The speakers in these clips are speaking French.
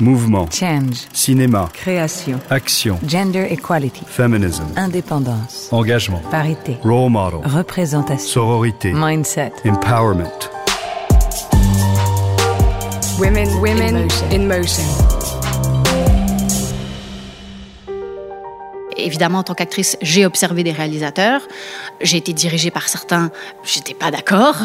Mouvement. Change. Cinéma. Création. Action. Gender equality. Feminism. Indépendance. Engagement. Parité. Role model. Représentation. Sororité. Mindset. Empowerment. Women, women in motion. Évidemment, en tant qu'actrice, j'ai observé des réalisateurs. J'ai été dirigée par certains, j'étais pas d'accord.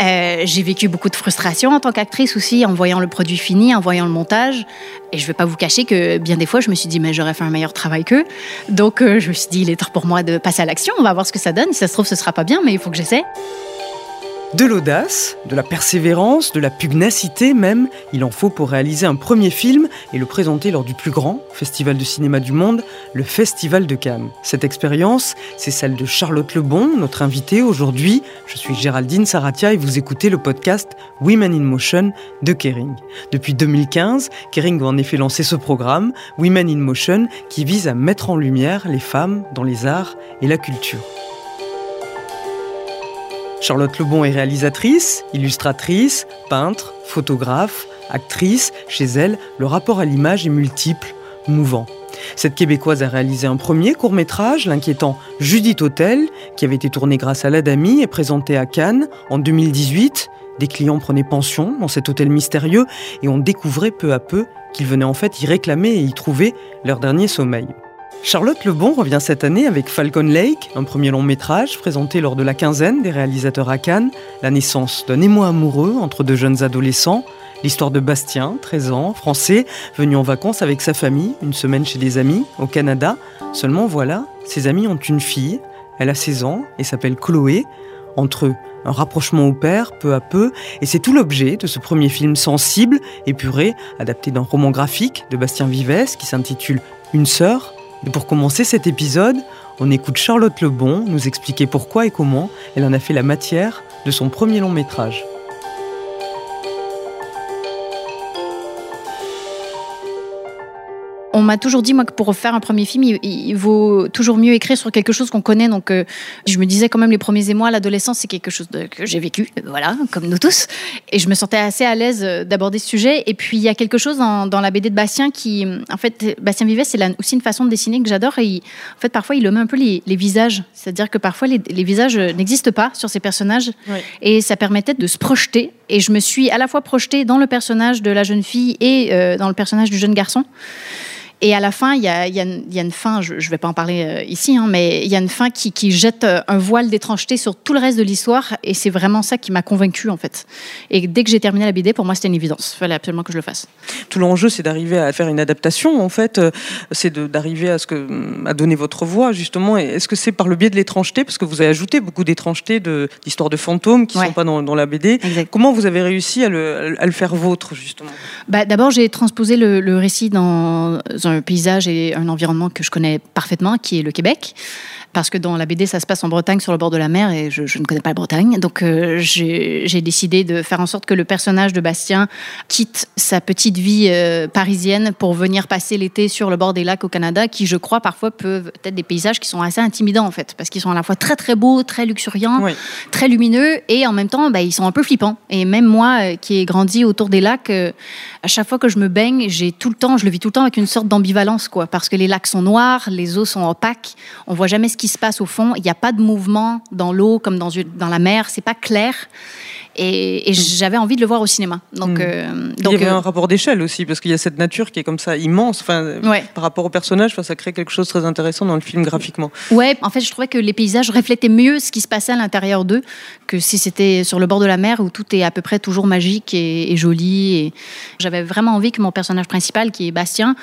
Euh, j'ai vécu beaucoup de frustration en tant qu'actrice aussi, en voyant le produit fini, en voyant le montage. Et je vais pas vous cacher que bien des fois, je me suis dit, mais j'aurais fait un meilleur travail qu'eux. Donc, euh, je me suis dit, il est temps pour moi de passer à l'action. On va voir ce que ça donne. Si ça se trouve, ce sera pas bien, mais il faut que j'essaie. De l'audace, de la persévérance, de la pugnacité même, il en faut pour réaliser un premier film et le présenter lors du plus grand festival de cinéma du monde, le Festival de Cannes. Cette expérience, c'est celle de Charlotte Lebon, notre invitée aujourd'hui. Je suis Géraldine Saratia et vous écoutez le podcast Women in Motion de Kering. Depuis 2015, Kering a en effet lancé ce programme, Women in Motion, qui vise à mettre en lumière les femmes dans les arts et la culture. Charlotte Lebon est réalisatrice, illustratrice, peintre, photographe, actrice. Chez elle, le rapport à l'image est multiple, mouvant. Cette Québécoise a réalisé un premier court-métrage, l'inquiétant Judith Hotel, qui avait été tourné grâce à l'Adami et présenté à Cannes en 2018. Des clients prenaient pension dans cet hôtel mystérieux et on découvrait peu à peu qu'ils venaient en fait y réclamer et y trouver leur dernier sommeil. Charlotte Lebon revient cette année avec Falcon Lake, un premier long métrage présenté lors de la quinzaine des réalisateurs à Cannes, la naissance d'un émoi amoureux entre deux jeunes adolescents, l'histoire de Bastien, 13 ans, français, venu en vacances avec sa famille, une semaine chez des amis, au Canada. Seulement voilà, ses amis ont une fille, elle a 16 ans et s'appelle Chloé. Entre eux, un rapprochement au père, peu à peu, et c'est tout l'objet de ce premier film sensible, épuré, adapté d'un roman graphique de Bastien Vives qui s'intitule Une sœur, pour commencer cet épisode, on écoute Charlotte Lebon nous expliquer pourquoi et comment elle en a fait la matière de son premier long métrage. On m'a toujours dit, moi, que pour faire un premier film, il, il vaut toujours mieux écrire sur quelque chose qu'on connaît. Donc, euh, je me disais quand même, les premiers émois, l'adolescence, c'est quelque chose de, que j'ai vécu, euh, voilà, comme nous tous. Et je me sentais assez à l'aise euh, d'aborder ce sujet. Et puis, il y a quelque chose dans, dans la BD de Bastien qui, en fait, Bastien Vives, c'est aussi une façon de dessiner que j'adore. Et il, en fait, parfois, il met un peu les, les visages. C'est-à-dire que parfois, les, les visages n'existent pas sur ces personnages. Oui. Et ça permettait de se projeter. Et je me suis à la fois projetée dans le personnage de la jeune fille et euh, dans le personnage du jeune garçon. Et à la fin, il y a, il y a une, il y a une fin, je ne vais pas en parler euh, ici, hein, mais il y a une fin qui, qui jette euh, un voile d'étrangeté sur tout le reste de l'histoire. Et c'est vraiment ça qui m'a convaincue, en fait. Et dès que j'ai terminé la BD, pour moi, c'était une évidence. Il fallait absolument que je le fasse. Tout l'enjeu, c'est d'arriver à faire une adaptation, en fait. Euh, C'est d'arriver à, ce que, à donner votre voix, justement. Est-ce que c'est par le biais de l'étrangeté? Parce que vous avez ajouté beaucoup d'étrangeté, de- d'histoires de, fantômes qui ne Ouais. sont pas dans, dans la BD. Exact. Comment vous avez réussi à le, à le faire vôtre, justement? Bah, D'abord, j'ai transposé le, le récit dans un paysage et un environnement que je connais parfaitement, qui est le Québec. Parce que dans la BD, ça se passe en Bretagne, sur le bord de la mer, et je, je ne connais pas la Bretagne. Donc, euh, j'ai décidé de faire en sorte que le personnage de Bastien quitte sa petite vie euh, parisienne pour venir passer l'été sur le bord des lacs au Canada, qui, je crois, parfois peuvent être des paysages qui sont assez intimidants, en fait, parce qu'ils sont à la fois très, très beaux, très luxuriants, Oui. très lumineux et en même temps, bah, ils sont un peu flippants. Et même moi, euh, qui ai grandi autour des lacs, à chaque fois que je me baigne, j'ai tout le temps, je le vis tout le temps avec une sorte d'ambivalence, quoi, parce que les lacs sont noirs, les eaux sont opaques, on voit jamais ce qui se passe au fond, il n'y a pas de mouvement dans l'eau comme dans, dans la mer, c'est pas clair. Et, et j'avais envie de le voir au cinéma. Donc, Mm. euh, Il y avait euh, un rapport d'échelle aussi, parce qu'il y a cette nature qui est comme ça immense. Enfin, Ouais. Par rapport au personnage, ça crée quelque chose de très intéressant dans le film graphiquement. Ouais, en fait, je trouvais que les paysages reflétaient mieux ce qui se passait à l'intérieur d'eux que si c'était sur le bord de la mer où tout est à peu près toujours magique et, et joli. Et j'avais vraiment envie que mon personnage principal, qui est Bastien,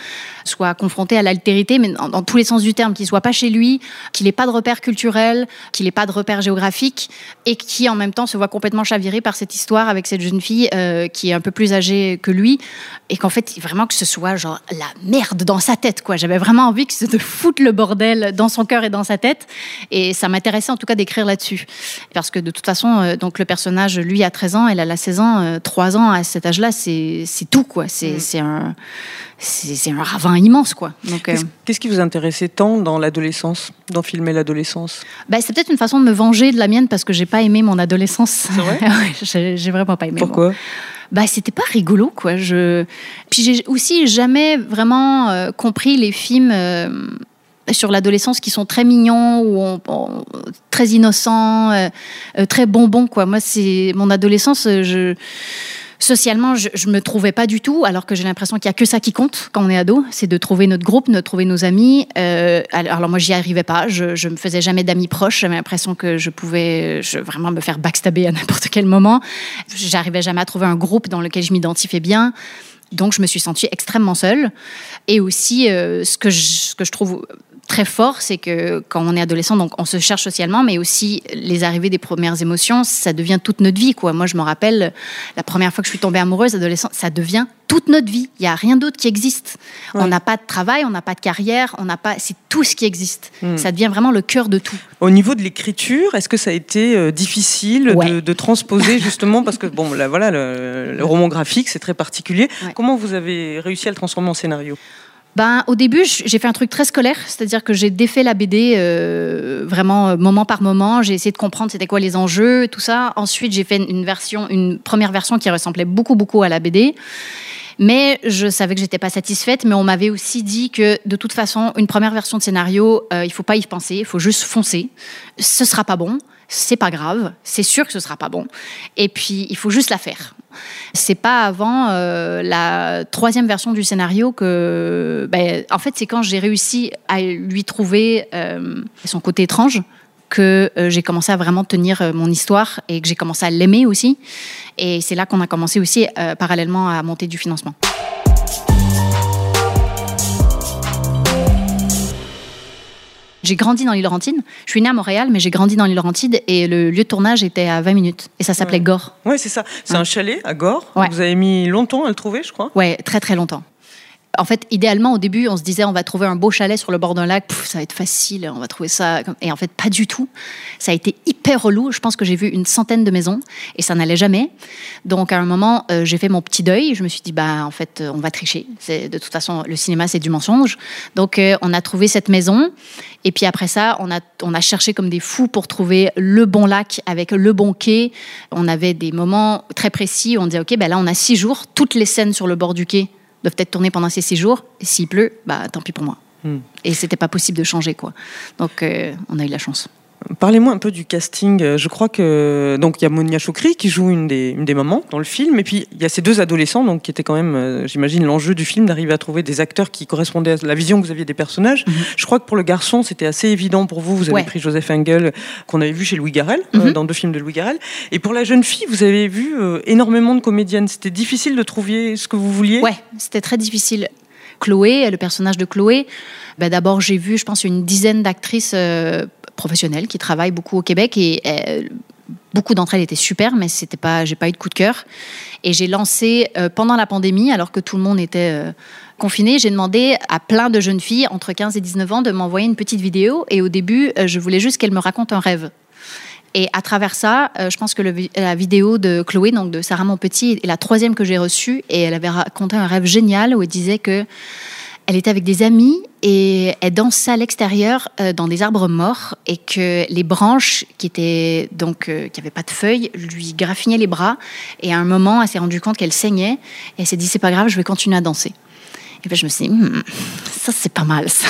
soit confronté à l'altérité, mais dans, dans tous les sens du terme, qu'il soit pas chez lui, qu'il n'ait pas de repères culturels, qu'il n'ait pas de repères géographiques, et qui en même temps se voit complètement chaviré par cette histoire avec cette jeune fille euh, qui est un peu plus âgée que lui, et qu'en fait, vraiment que ce soit genre la merde dans sa tête, quoi. J'avais vraiment envie que de foutre le bordel dans son cœur et dans sa tête, et ça m'intéressait en tout cas d'écrire là-dessus, parce que de toute façon, euh, donc le personnage, lui, a 13 ans, elle a 16 ans, euh, 3 ans à cet âge-là, c'est tout, quoi. C'est c'est un c'est un ravin immense, quoi. Euh, Qu'est-ce qui vous intéressait tant dans l'adolescence, dans filmer l'adolescence? Bah, c'est peut-être une façon de me venger de la mienne parce que j'ai pas aimé mon adolescence. Vrai? j'ai vraiment pas aimé. Pourquoi? Bah c'était pas rigolo quoi. Je puis j'ai aussi jamais vraiment euh, compris les films euh, sur l'adolescence qui sont très mignons ou très innocents, euh, très bonbons quoi. Moi c'est mon adolescence je socialement, je, ne me trouvais pas du tout, alors que j'ai l'impression qu'il y a que ça qui compte quand on est ado, c'est de trouver notre groupe, de trouver nos amis. Euh, alors moi, j'y arrivais pas, je, je me faisais jamais d'amis proches, j'avais l'impression que je pouvais vraiment me faire backstabber à n'importe quel moment. J'arrivais jamais à trouver un groupe dans lequel je m'identifiais bien. Donc, je me suis sentie extrêmement seule. Et aussi, euh, ce que je trouve très fort, c'est que quand on est adolescent, donc on se cherche socialement, mais aussi les arrivées des premières émotions, ça devient toute notre vie. Quoi. Moi, je me rappelle la première fois que je suis tombée amoureuse, adolescent, ça devient toute notre vie. Il n'y a rien d'autre qui existe. On n'a pas de travail, on n'a pas de carrière, on n'a pas. C'est tout ce qui existe. Hmm. Ça devient vraiment le cœur de tout. Au niveau de l'écriture, est-ce que ça a été euh, difficile de, transposer justement parce que bon, voilà, le, roman graphique, c'est très particulier. Comment vous avez réussi à le transformer en scénario? Ben, au début, j'ai fait un truc très scolaire, c'est-à-dire que j'ai défait la BD euh, vraiment euh, moment par moment. J'ai essayé de comprendre c'était quoi les enjeux, tout ça. Ensuite, j'ai fait une version, une première version qui ressemblait beaucoup beaucoup à la BD. Mais je savais que j'étais pas satisfaite, mais on m'avait aussi dit que de toute façon, une première version de scénario, euh, il faut pas y penser, il faut juste foncer. Ce sera pas bon, c'est pas grave, c'est sûr que ce sera pas bon. Et puis, il faut juste la faire. C'est pas avant euh, la troisième version du scénario que, ben, en fait, c'est quand j'ai réussi à lui trouver euh, son côté étrange que euh, j'ai commencé à vraiment tenir mon histoire et que j'ai commencé à l'aimer aussi. Et c'est là qu'on a commencé aussi parallèlement à monter du financement. J'ai grandi dans l'île Laurentide. Je suis née à Montréal, mais j'ai grandi dans l'île Laurentide et le lieu de tournage était à 20 minutes. Et ça s'appelait Gore. Oui, c'est ça. C'est un chalet à Gore. Vous avez mis longtemps à le trouver, je crois. Oui, très très longtemps. En fait, idéalement, au début, on se disait on va trouver un beau chalet sur le bord d'un lac, ça va être facile, on va trouver ça. Et en fait, pas du tout. Ça a été hyper relou. Je pense que j'ai vu une centaine de maisons et ça n'allait jamais. Donc, à un moment, euh, j'ai fait mon petit deuil. Je me suis dit bah en fait, on va tricher. De toute façon, le cinéma, c'est du mensonge. Donc, euh, on a trouvé cette maison. Et puis après ça, on a, on a cherché comme des fous pour trouver le bon lac avec le bon quai. On avait des moments très précis où on disait, OK, ben là, on a six jours. Toutes les scènes sur le bord du quai doivent être tournées pendant ces six jours. S'il pleut, bah, tant pis pour moi. Hmm. Et c'était pas possible de changer, quoi. Donc, euh, on a eu la chance. Parlez-moi un peu du casting. Euh, je crois que donc il y a Monia Chokri qui joue une des, une des mamans dans le film, et puis il y a ces deux adolescents, donc qui étaient quand même, euh, j'imagine, l'enjeu du film d'arriver à trouver des acteurs qui correspondaient à la vision que vous aviez des personnages. Mhm. Je crois que pour le garçon, c'était assez évident pour vous. Vous avez pris Joseph Engel qu'on avait vu chez Louis Garrel euh, mhm. dans deux films de Louis Garrel, et pour la jeune fille, vous avez vu énormément de comédiennes. C'était difficile de trouver ce que vous vouliez. Ouais, c'était très difficile. Chloé, le personnage de Chloé. Ben D'abord, j'ai vu, je pense, une dizaine d'actrices professionnelles qui travaillent beaucoup au Québec et euh, beaucoup d'entre elles étaient super, mais c'était pas, j'ai pas eu de coup de cœur. Et j'ai lancé euh, pendant la pandémie, alors que tout le monde était euh, confiné, j'ai demandé à plein de jeunes filles entre 15 et 19 ans de m'envoyer une petite vidéo. Et au début, je voulais juste qu'elles me racontent un rêve. Et à travers ça, je pense que la vidéo de Chloé, donc de Sarah Monpetit, est la troisième que j'ai reçue. Et elle avait raconté un rêve génial où elle disait que elle était avec des amis et elle dansait à l'extérieur euh, dans des arbres morts et que les branches qui étaient donc euh, qui n'avaient pas de feuilles lui graffignaient les bras et à un moment elle s'est rendue compte qu'elle saignait et elle s'est dit c'est pas grave je vais continuer à danser. Et puis je me suis dit hmm, ça c'est pas mal ça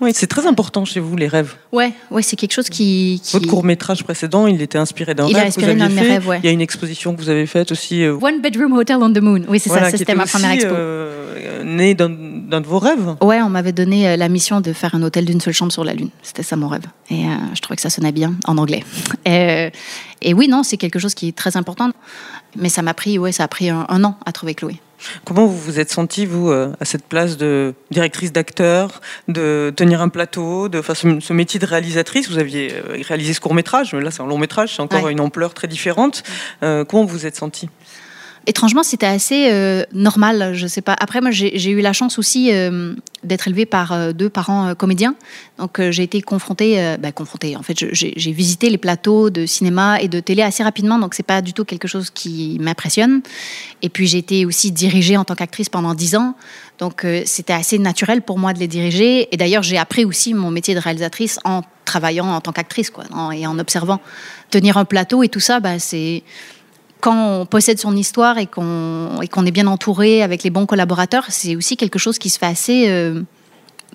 oui, c'est très important chez vous, les rêves. Ouais, ouais c'est quelque chose qui, Votre court-métrage précédent, il était inspiré d'un rêve. Que vous aviez fait. Il y a une exposition que vous avez faite aussi. Euh, One Bedroom Hotel on the Moon. Oui, c'est ça, c'était ma première expo. Euh, né d'un de vos rêves Ouais, on m'avait donné euh, la mission de faire un hôtel d'une seule chambre sur la Lune. C'était ça mon rêve. Et euh, je trouvais que ça sonnait bien en anglais. Et, et oui, non, c'est quelque chose qui est très important. Mais ça m'a pris, ouais, ça a pris un, un an à trouver Chloé. Comment vous vous êtes sentie, vous, euh, à cette place de directrice d'acteur, de tenir un plateau, de enfin, ce, métier de réalisatrice Vous aviez euh, réalisé ce court métrage, mais là c'est un long métrage, c'est encore une ampleur très différente. Euh, comment vous vous êtes sentie? Étrangement, c'était assez euh, normal. Je sais pas. Après, moi, j'ai eu la chance aussi euh, d'être élevée par euh, deux parents comédiens. Donc, j'ai été confrontée, bah, confrontée. En fait, j'ai visité les plateaux de cinéma et de télé assez rapidement. Donc, c'est pas du tout quelque chose qui m'impressionne. Et puis, j'ai été aussi dirigée en tant qu'actrice pendant dix ans. Donc, c'était assez naturel pour moi de les diriger. Et d'ailleurs, j'ai appris aussi mon métier de réalisatrice en travaillant en tant qu'actrice, quoi, et en observant. Tenir un plateau et tout ça, bah, c'est quand on possède son histoire et qu'on est bien entouré avec les bons collaborateurs, c'est aussi quelque chose qui se fait assez, euh,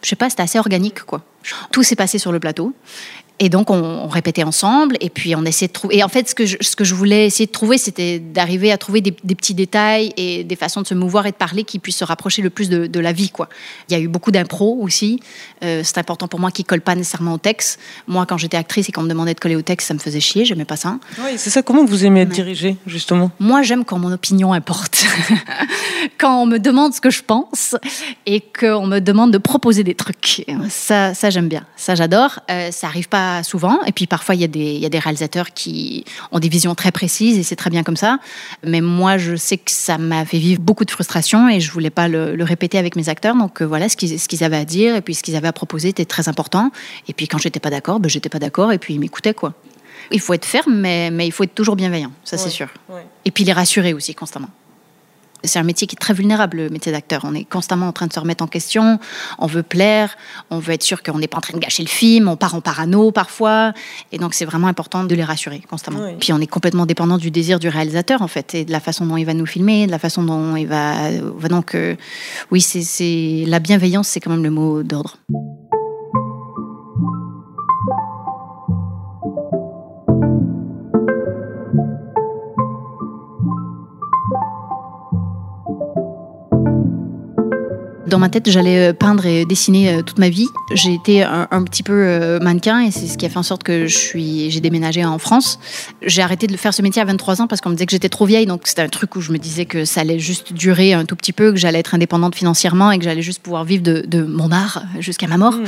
je sais pas, c'est assez organique quoi. Tout s'est passé sur le plateau et donc, on, répétait ensemble, et puis on essayait de trouver. Et en fait, ce que je, ce que je voulais essayer de trouver, c'était d'arriver à trouver des, petits détails et des façons de se mouvoir et de parler qui puissent se rapprocher le plus de, la vie. Quoi. Il y a eu beaucoup d'impro aussi. Euh, c'est important pour moi qui ne colle pas nécessairement au texte. Moi, quand j'étais actrice et qu'on me demandait de coller au texte, ça me faisait chier, j'aimais pas ça. Oui, c'est ça. Comment vous aimez être dirigée, justement? Moi, j'aime quand mon opinion importe. quand on me demande ce que je pense et qu'on me demande de proposer des trucs. Ça, ça j'aime bien. Ça, j'adore. Euh, ça arrive pas souvent. Et puis parfois, il y, a des, y a des réalisateurs qui ont des visions très précises et c'est très bien comme ça. Mais moi, je sais que ça m'a fait vivre beaucoup de frustration et je voulais pas le, répéter avec mes acteurs. Donc euh, voilà, ce qu'ils ce qu'ils avaient à dire et puis ce qu'ils avaient à proposer était très important. Et puis quand j'étais pas d'accord, ben, j'étais pas d'accord et puis ils m'écoutaient quoi. Il faut être ferme, mais, mais il faut être toujours bienveillant, ça c'est sûr. Et puis les rassurer aussi constamment c'est un métier qui est très vulnérable, le métier d'acteur. On est constamment en train de se remettre en question, on veut plaire, on veut être sûr qu'on n'est pas en train de gâcher le film, on part en parano parfois. Et donc, c'est vraiment important de les rassurer constamment. Puis, on est complètement dépendant du désir du réalisateur, en fait, et de la façon dont il va nous filmer, de la façon dont il va. Donc, euh, oui, c'est la bienveillance, c'est quand même le mot d'ordre. Dans ma tête, j'allais euh, peindre et dessiner euh, toute ma vie. J'ai été un, petit peu euh, mannequin et c'est ce qui a fait en sorte que je suis, j'ai déménagé en France. J'ai arrêté de faire ce métier à 23 ans parce qu'on me disait que j'étais trop vieille. Donc c'était un truc où je me disais que ça allait juste durer un tout petit peu, que j'allais être indépendante financièrement et que j'allais juste pouvoir vivre de, mon art jusqu'à ma mort. Mmh.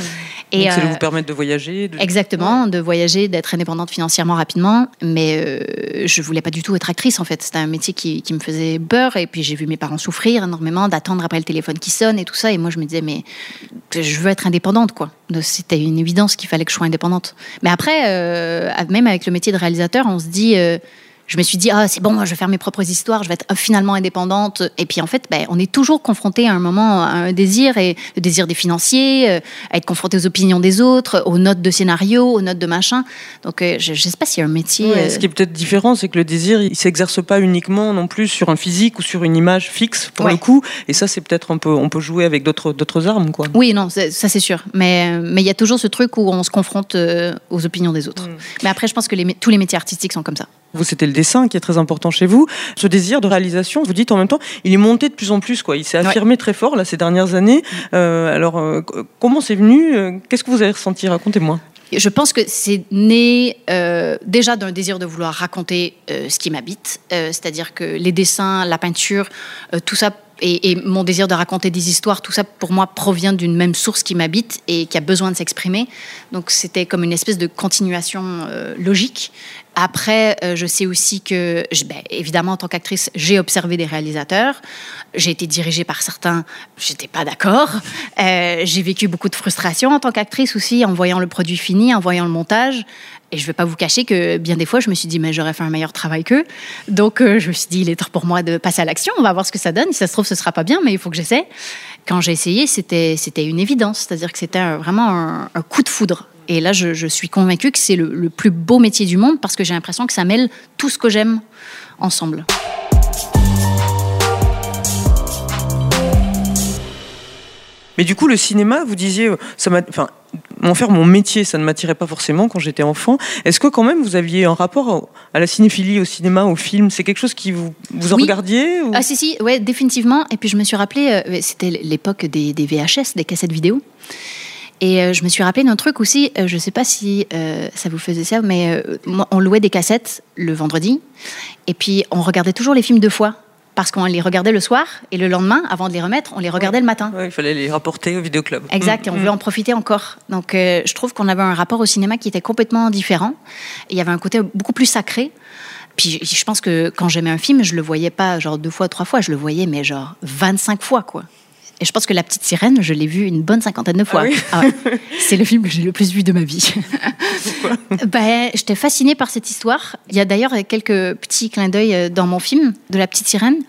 Et donc, ça vous permettre de voyager Exactement, de voyager, d'être indépendante financièrement rapidement. Mais je voulais pas du tout être actrice en fait. C'était un métier qui, qui me faisait peur et puis j'ai vu mes parents souffrir énormément, d'attendre après le téléphone qui sonne et tout Et moi, je me disais, mais je veux être indépendante, quoi. C'était une évidence qu'il fallait que je sois indépendante. Mais après, euh, même avec le métier de réalisateur, on se dit, euh, je me suis dit, ah, c'est bon, je vais faire mes propres histoires, je vais être finalement indépendante. Et puis en fait, ben, on est toujours confronté à un moment à un désir, et le désir des financiers, euh, à être confronté aux opinions des autres, aux notes de scénario, aux notes de machin. Donc euh, je ne sais pas s'il y a un métier. Euh, ce qui est peut-être différent, c'est que le désir, il s'exerce pas uniquement non plus sur un physique ou sur une image fixe, pour le coup. Et ça, c'est peut-être un peu, on peut jouer avec d'autres armes, quoi. Oui, non, ça c'est sûr. Mais mais il y a toujours ce truc où on se confronte aux opinions des autres. Mm. Mais après, je pense que les, tous les métiers artistiques sont comme ça. Vous, c'était le dessin qui est très important chez vous. Ce désir de réalisation, vous dites en même temps, il est monté de plus en plus. Quoi. Il s'est affirmé très fort là, ces dernières années. Euh, alors, euh, comment c'est venu euh, Qu'est-ce que vous avez ressenti? Racontez-moi. Je pense que c'est né déjà d'un désir de vouloir raconter ce qui m'habite, c'est-à-dire que les dessins, la peinture, tout ça et, mon désir de raconter des histoires, tout ça pour moi provient d'une même source qui m'habite et qui a besoin de s'exprimer. Donc c'était comme une espèce de continuation euh, logique. Après, euh, je sais aussi que, ben, évidemment, en tant qu'actrice, j'ai observé des réalisateurs. J'ai été dirigée par certains, j'étais pas d'accord. Euh, j'ai vécu beaucoup de frustration en tant qu'actrice aussi, en voyant le produit fini, en voyant le montage. Et je ne vais pas vous cacher que bien des fois, je me suis dit, mais j'aurais fait un meilleur travail qu'eux. Donc, euh, je me suis dit, il est temps pour moi de passer à l'action. On va voir ce que ça donne. Si ça se trouve, ce sera pas bien, mais il faut que j'essaie. Quand j'ai essayé, c'était une évidence. C'est-à-dire que c'était vraiment un, coup de foudre. Et là, je, suis convaincue que c'est le, le plus beau métier du monde parce que j'ai l'impression que ça mêle tout ce que j'aime ensemble. Mais du coup, le cinéma, vous disiez, euh, ça m'a, enfin, en faire mon métier, ça ne m'attirait pas forcément quand j'étais enfant. Est-ce que quand même vous aviez un rapport à la cinéphilie, au cinéma, au film? C'est quelque chose qui vous, vous en regardiez Ah si, si, ouais, définitivement. Et puis je me suis rappelé, euh, c'était l'époque des, VHS, des cassettes vidéo. Et euh, je me suis rappelé d'un truc aussi, je ne sais pas si ça vous faisait ça, mais on louait des cassettes le vendredi, et puis on regardait toujours les films deux fois parce qu'on les regardait le soir et le lendemain, avant de les remettre, on les regardait le matin. il fallait les rapporter au vidéoclub. Exact, et on mm. voulait en profiter encore. Donc euh, je trouve qu'on avait un rapport au cinéma qui était complètement différent. Il y avait un côté beaucoup plus sacré. Puis je pense que quand j'aimais un film, je le voyais pas genre deux fois, trois fois, je le voyais mais genre 25 fois quoi. Et je pense que La Petite Sirène, je l'ai vu une bonne cinquantaine de fois. Ah ah c'est le film que j'ai le plus vu de ma vie. Pourquoi? Ben, J'étais fascinée par cette histoire. Il y a d'ailleurs quelques petits clins d'œil euh, dans mon film de La Petite Sirène.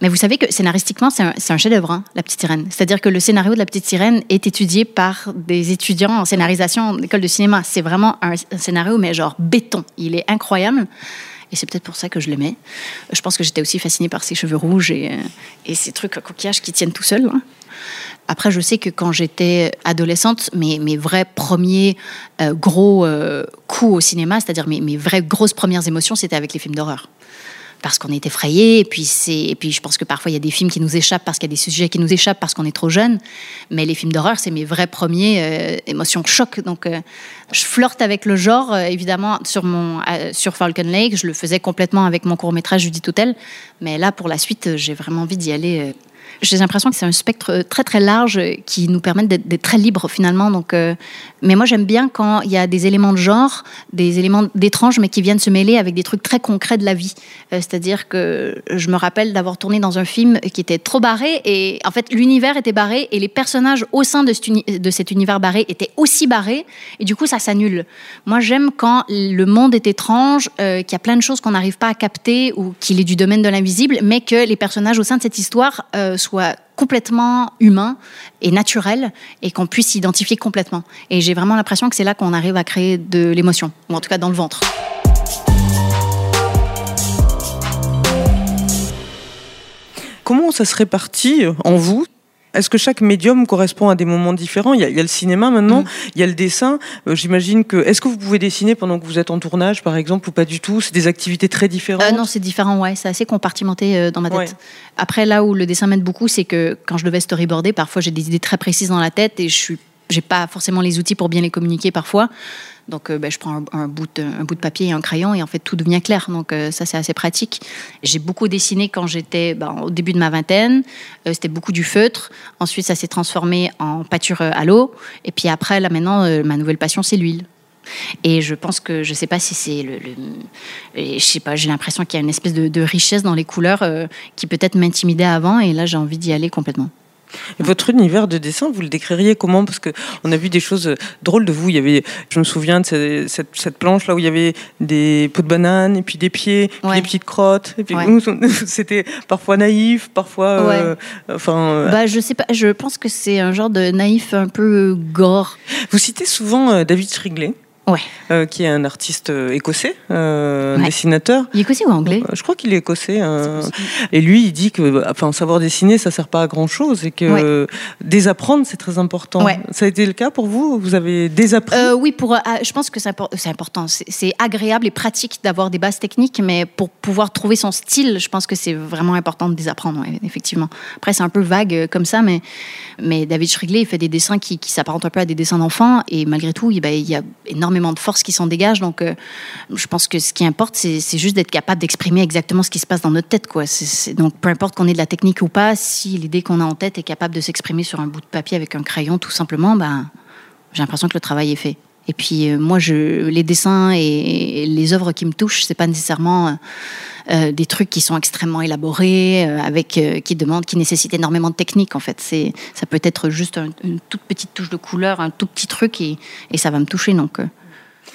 Mais vous savez que scénaristiquement, c'est un, chef-d'œuvre, hein, La Petite Sirène. C'est-à-dire que le scénario de La Petite Sirène est étudié par des étudiants en scénarisation d'école de cinéma. C'est vraiment un, un, scénario, mais genre béton. Il est incroyable. Et c'est peut-être pour ça que je l'aimais. Je pense que j'étais aussi fascinée par ses cheveux rouges et, et ces trucs à coquillage qui tiennent tout seuls. hein. Après, je sais que quand j'étais adolescente, mes, vrais premiers euh, gros euh, coups au cinéma, c'est-à-dire mes vraies grosses premières émotions, c'était avec les films d'horreur. Parce qu'on est effrayé, et puis, c'est, et puis je pense que parfois il y a des films qui nous échappent parce qu'il y a des sujets qui nous échappent parce qu'on est trop jeune. Mais les films d'horreur, c'est mes vrais premiers euh, émotions choc. Donc euh, je flirte avec le genre, euh, évidemment, sur, mon, sur Falcon Lake. Je le faisais complètement avec mon court-métrage Judith Hotel. Mais là, pour la suite, j'ai vraiment envie d'y aller. J'ai l'impression que c'est un spectre euh, très très large euh, qui nous permet d'être, très libres finalement. Donc, euh, mais moi j'aime bien quand il y a des éléments de genre, des éléments d'étrange, mais qui viennent se mêler avec des trucs très concrets de la vie. C'est-à-dire que je me rappelle d'avoir tourné dans un film qui était trop barré et en fait l'univers était barré et les personnages au sein de cet, univers barré étaient aussi barrés et du coup ça s'annule. Moi j'aime quand le monde est étrange, qu'il y a plein de choses qu'on n'arrive pas à capter ou qu'il est du domaine de l'invisible, mais que les personnages au sein de cette histoire euh, soient complètement humains et naturels et qu'on puisse s'identifier complètement. Et j'ai vraiment l'impression que c'est là qu'on arrive à créer de l'émotion, ou en tout cas dans le ventre. Comment ça se répartit en vous est-ce que chaque médium correspond à des moments différents? Il y, a, il y a le cinéma maintenant, Mm. il y a le dessin. Euh, J'imagine que. Est-ce que vous pouvez dessiner pendant que vous êtes en tournage, par exemple, ou pas du tout? C'est des activités très différentes? Euh, non, c'est différent, ouais. C'est assez compartimenté euh, dans ma tête. Ouais. Après, là où le dessin m'aide beaucoup, c'est que quand je devais storyboarder, parfois j'ai des idées très précises dans la tête et je suis, j'ai pas forcément les outils pour bien les communiquer parfois. Donc, euh, ben, je prends un, bout de, papier et un crayon et en fait tout devient clair. Donc, euh, ça c'est assez pratique. J'ai beaucoup dessiné quand j'étais ben, au début de ma vingtaine. Euh, C'était beaucoup du feutre. Ensuite, ça s'est transformé en euh, à l'eau. Et puis après, là maintenant, ma nouvelle passion, c'est l'huile. Et je pense que je sais pas si c'est le, le- je sais pas, j'ai l'impression qu'il y a une espèce de, richesse dans les couleurs qui peut-être m'intimidait avant et là j'ai envie d'y aller complètement. Et votre univers de dessin, vous le décririez comment? Parce que on a vu des choses euh, drôles de vous. Il y avait, je me souviens de ce- cette, cette planche là où il y avait des pots de banane et puis des pieds, puis des petites crottes. Et puis Ouais. c'était parfois naïf, parfois, euh, enfin. euh, Bah je sais pas, je pense que c'est un genre de naïf un peu gore. Vous citez souvent David Shrigley. Ouais. euh, qui est un artiste euh, écossais, euh, Ouais. dessinateur. Il est écossais ou anglais? Euh, Je crois qu'il est écossais. euh, et lui, il dit que, enfin, savoir dessiner, ça sert pas à grand chose et que Ouais. désaprendre, c'est très important. Ça a été le cas pour vous? Vous avez désappris? Oui, pour, je pense que c'est impor- c'est important. C'est agréable et pratique d'avoir des bases techniques, mais pour pouvoir trouver son style, je pense que c'est vraiment important de désapprendre, effectivement. Après, c'est un peu vague comme ça, mais, mais David Shrigley, il fait des dessins qui, qui s'apparentent un peu à des dessins d'enfants, et malgré tout, il, ben, il y a énormément de force qui s'en dégage. Donc, euh, je pense que ce qui importe, c'est juste d'être capable d'exprimer exactement ce qui se passe dans notre tête. Quoi. Donc, peu importe qu'on ait de la technique ou pas, si l'idée qu'on a en tête est capable de s'exprimer sur un bout de papier avec un crayon, tout simplement, ben, j'ai l'impression que le travail est fait. Et puis euh, moi, je, les dessins et les œuvres qui me touchent, c'est pas nécessairement euh, des trucs qui sont extrêmement élaborés, avec qui demandent, qui nécessitent énormément de technique. En fait, c'est ça peut être juste un- une toute petite touche de couleur, un tout petit truc et, et ça va me toucher. Donc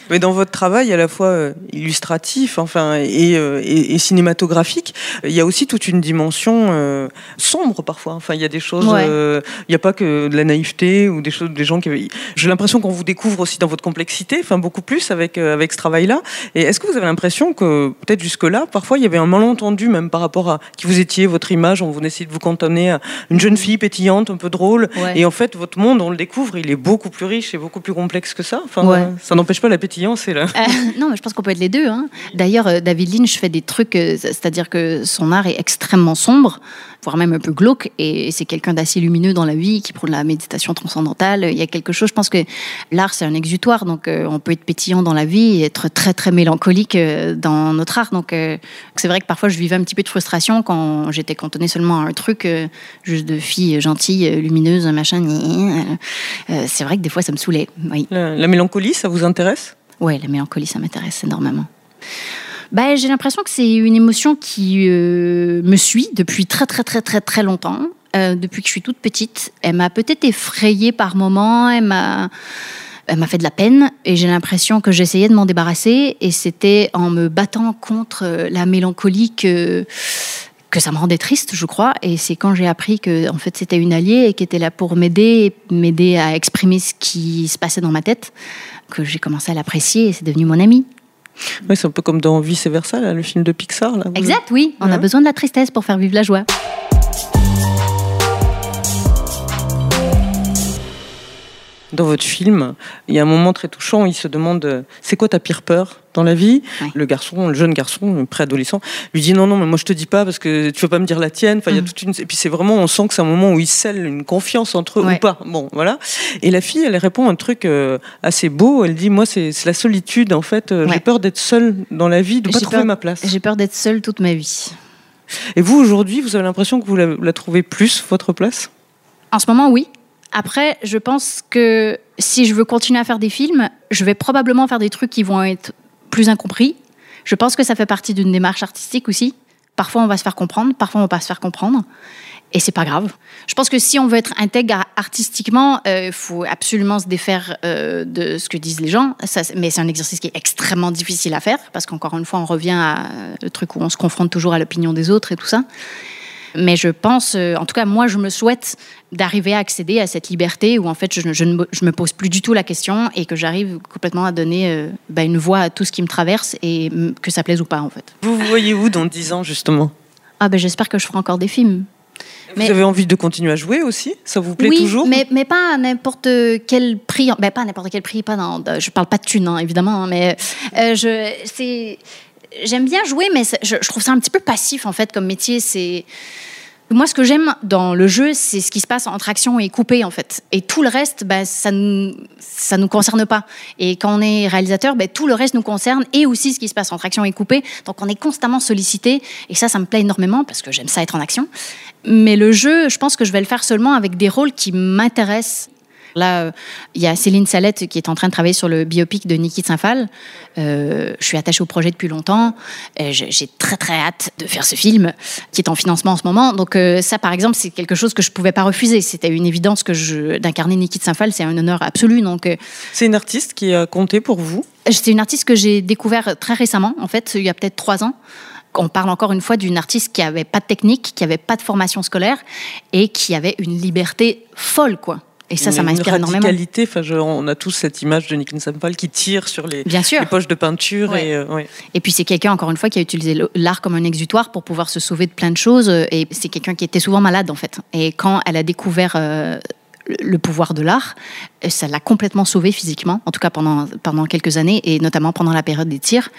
Mais dans votre travail, à la fois euh, illustratif, enfin, et, euh, et- et cinématographique, il y a aussi toute une dimension euh, sombre parfois. Enfin, il y a des choses. Ouais. euh, il n'y a pas que de la naïveté ou des choses, des gens qui. avaient- J'ai l'impression qu'on vous découvre aussi dans votre complexité, enfin beaucoup plus avec euh, avec ce travail-là. Et est-ce que vous avez l'impression que peut-être jusque-là, parfois, il y avait un malentendu même par rapport à qui vous étiez, votre image, on vous essayait de vous cantonner à une jeune fille pétillante, un peu drôle, Ouais. et en fait, votre monde, on le découvre, il est beaucoup plus riche et beaucoup plus complexe que ça. Enfin, Ouais. ça n'empêche pas la pétillance et la. Euh, non, mais je pense qu'on peut être les deux. hein. D'ailleurs, euh, David Lynch fait des trucs, euh, c'est-à-dire que son art est extrêmement sombre, voire même un peu glauque, et c'est quelqu'un d'assez lumineux dans la vie, qui prône la méditation transcendantale. Il y a quelque chose, je pense que l'art, c'est un exutoire, donc euh, on peut être pétillant dans la vie et être très, très mélancolique euh, dans notre art. Donc euh, c'est vrai que parfois, je vivais un petit peu de frustration quand j'étais cantonnée seulement à un truc, juste de fille gentille, lumineuse, machin. c'est vrai que des fois, ça me saoulait. Oui. La, la mélancolie, ça vous intéresse? Ouais, la mélancolie, ça m'intéresse énormément. Bah, j'ai l'impression que c'est une émotion qui euh, me suit depuis très très très très très longtemps, euh, depuis que je suis toute petite. Elle m'a peut-être effrayée par moments, elle m'a elle m'a fait de la peine et j'ai l'impression que j'essayais de m'en débarrasser et c'était en me battant contre la mélancolie que que ça me rendait triste, je crois. Et c'est quand j'ai appris que en fait c'était une alliée et qui était là pour m'aider, m'aider à exprimer ce qui se passait dans ma tête, que j'ai commencé à l'apprécier et c'est devenu mon amie. Ouais, c'est un peu comme dans Vice versa, là, le film de Pixar. Là. Exact, oui. On a besoin de la tristesse pour faire vivre la joie. Dans votre film, il y a un moment très touchant où il se demande c'est quoi ta pire peur dans la vie? Le garçon, le jeune garçon, le préadolescent, lui dit non, non, mais moi je te dis pas parce que tu veux pas me dire la tienne. Enfin, il y a Mhm. toute une. Et puis c'est vraiment, on sent que c'est un moment où ils scellent une confiance entre eux Ouais. ou pas. Bon, voilà. Et la fille, elle répond un truc euh, assez beau. Elle dit moi, c'est la solitude. En fait, euh, j'ai peur d'être seule dans la vie, de pas trouver peur- ma place. J'ai peur d'être seule toute ma vie. Et vous aujourd'hui, vous avez l'impression que vous la, la trouvez plus votre place? En ce moment, oui. Après, je pense que si je veux continuer à faire des films, je vais probablement faire des trucs qui vont être plus incompris. Je pense que ça fait partie d'une démarche artistique aussi. Parfois, on va se faire comprendre, parfois, on va pas se faire comprendre. Et c'est pas grave. Je pense que si on veut être intègre artistiquement, il faut absolument se défaire euh, de ce que disent les gens. Mais c'est un exercice qui est extrêmement difficile à faire parce qu'encore une fois, on revient à euh, le truc où on se confronte toujours à l'opinion des autres et tout ça. Mais je pense, euh, en tout cas, moi, je me souhaite d'arriver à accéder à cette liberté où, en fait, je, ne- je ne me- je me pose plus du tout la question et que j'arrive complètement à donner euh, bah, une voix à tout ce qui me traverse et que ça plaise ou pas, en fait. Vous vous voyez où dans 10 ans justement? Ah, ben, j'espère que je ferai encore des films. Mais- Vous avez envie de continuer à jouer aussi? Ça vous plaît oui, toujours? mais, mais pas à n'importe quel prix. Ben, pas à n'importe quel prix, pas dans, je parle pas de thunes, hein, évidemment, hein, mais euh, je, c'est, j'aime bien jouer, mais je, trouve ça un petit peu passif, en fait, comme métier. C'est, moi, ce que j'aime dans le jeu, c'est ce qui se passe entre action et coupé, en fait. Et tout le reste, ben, ça ne ça nous concerne pas. Et quand on est réalisateur, ben, tout le reste nous concerne et aussi ce qui se passe entre action et coupé. Donc, on est constamment sollicité. Et ça, ça me plaît énormément parce que j'aime ça être en action. Mais le jeu, je pense que je vais le faire seulement avec des rôles qui m'intéressent. Là, euh, il y a Céline Salette qui est en train de travailler sur le biopic de Niki de Saint-Phal. Euh, je suis attachée au projet depuis longtemps. Euh, J'ai très très hâte de faire ce film qui est en financement en ce moment. Donc ça, par exemple, c'est quelque chose que je pouvais pas refuser. C'était une évidence que je d'incarner Niki de Saint-Phal, c'est un honneur absolu. Donc C'est une artiste qui a compté pour vous? C'est une artiste que j'ai découvert très récemment, en fait, il y a peut-être trois ans. On parle encore une fois d'une artiste qui avait pas de technique, qui avait pas de formation scolaire et qui avait une liberté folle, quoi. Et ça, ça m'inspire énormément. Enfin, je- on a tous cette image de Nick Sampal qui tire sur les, Bien sûr. les poches de peinture. Ouais. Et, euh, ouais. Et puis c'est quelqu'un, encore une fois, qui a utilisé l'art comme un exutoire pour pouvoir se sauver de plein de choses. Et c'est quelqu'un qui était souvent malade, en fait. Et quand elle a découvert euh, le pouvoir de l'art, ça l'a complètement sauvée physiquement, en tout cas pendant, pendant quelques années, et notamment pendant la période des tirs.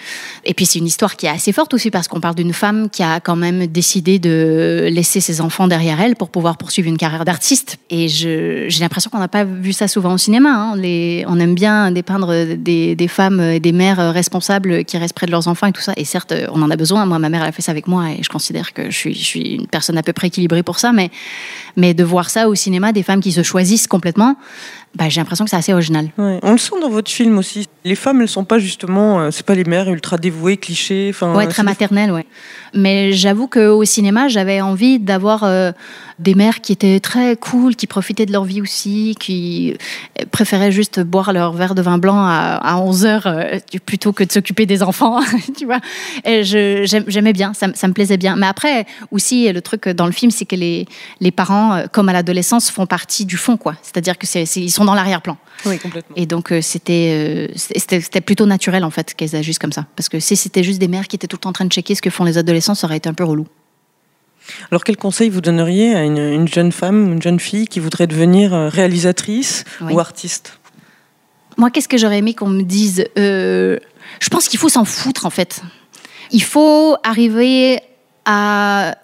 Et puis c'est une histoire qui est assez forte aussi, parce qu'on parle d'une femme qui a quand même décidé de laisser ses enfants derrière elle pour pouvoir poursuivre une carrière d'artiste. Et j'ai l'impression qu'on n'a pas vu ça souvent au cinéma. hein. On aime bien dépeindre des, femmes et des mères responsables qui restent près de leurs enfants et tout ça. Et certes, on en a besoin. Moi, ma mère, a fait ça avec moi et je considère que je suis, une personne à peu près équilibrée pour ça. Mais de voir ça au cinéma, des femmes qui se choisissent complètement, bah, j'ai l'impression que c'est assez original. On le sent dans votre film aussi. Les femmes, elles sont pas justement, euh, c'est pas les mères ultra dévouées, clichés. Enfin, Ouais, très c'est des- maternelle, ouais. Mais j'avoue qu'au cinéma, j'avais envie d'avoir euh, des mères qui étaient très cool, qui profitaient de leur vie aussi, qui euh, préféraient juste boire leur verre de vin blanc à, à 11 heures euh, plutôt que de s'occuper des enfants, tu vois. Et j'aimais bien, ça, me- ça me plaisait bien. Mais après, aussi, le truc dans le film, c'est que les, les parents, comme à l'adolescence, font partie du fond, quoi. C'est-à-dire que ils sont dans l'arrière-plan. Oui, complètement. Et donc, c'était c'était plutôt naturel, en fait, qu'elles agissent comme ça. Parce que si c'était juste des mères qui étaient tout le temps en train de checker ce que font les adolescents, ça aurait été un peu relou. Alors, quel conseil vous donneriez à une, une jeune femme, une jeune fille qui voudrait devenir euh, réalisatrice Oui. ou artiste? Moi, qu'est-ce que j'aurais aimé qu'on me dise Euh, Je pense qu'il faut s'en foutre, en fait. Il faut arriver à.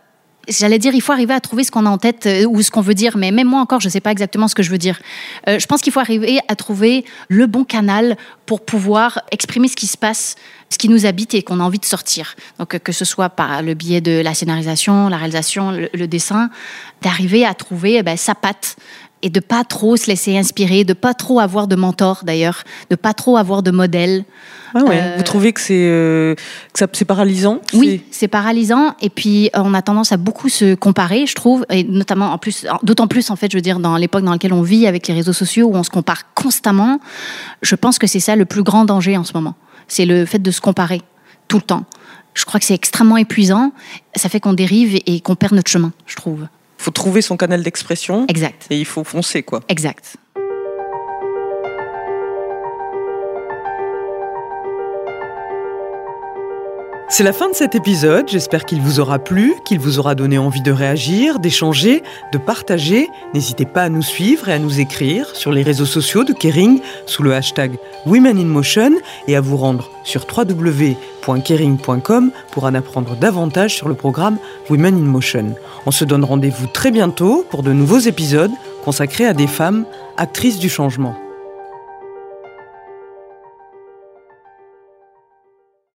J'allais dire, il faut arriver à trouver ce qu'on a en tête euh, ou ce qu'on veut dire, mais même moi encore, je ne sais pas exactement ce que je veux dire. Euh, je pense qu'il faut arriver à trouver le bon canal pour pouvoir exprimer ce qui se passe, ce qui nous habite et qu'on a envie de sortir. Donc, euh, que ce soit par le biais de la scénarisation, la réalisation, le, dessin, d'arriver à trouver eh ben, sa patte et de pas trop se laisser inspirer, de pas trop avoir de mentor d'ailleurs, de pas trop avoir de modèle. Ah ouais. Euh, Vous trouvez que c'est euh, que ça- c'est paralysant Oui, c'est paralysant et puis euh, on a tendance à beaucoup se comparer, je trouve, et notamment en plus, d'autant plus en fait, je veux dire, dans l'époque dans laquelle on vit avec les réseaux sociaux où on se compare constamment. Je pense que c'est ça le plus grand danger en ce moment, c'est le fait de se comparer tout le temps. Je crois que c'est extrêmement épuisant. Ça fait qu'on dérive et qu'on perd notre chemin, je trouve. Il faut trouver son canal d'expression Exact, et il faut foncer quoi. exact. C'est la fin de cet épisode, j'espère qu'il vous aura plu, qu'il vous aura donné envie de réagir, d'échanger, de partager. N'hésitez pas à nous suivre et à nous écrire sur les réseaux sociaux de Kering sous le hashtag Women in Motion et à vous rendre sur www.kering.com pour en apprendre davantage sur le programme Women in Motion. On se donne rendez-vous très bientôt pour de nouveaux épisodes consacrés à des femmes actrices du changement.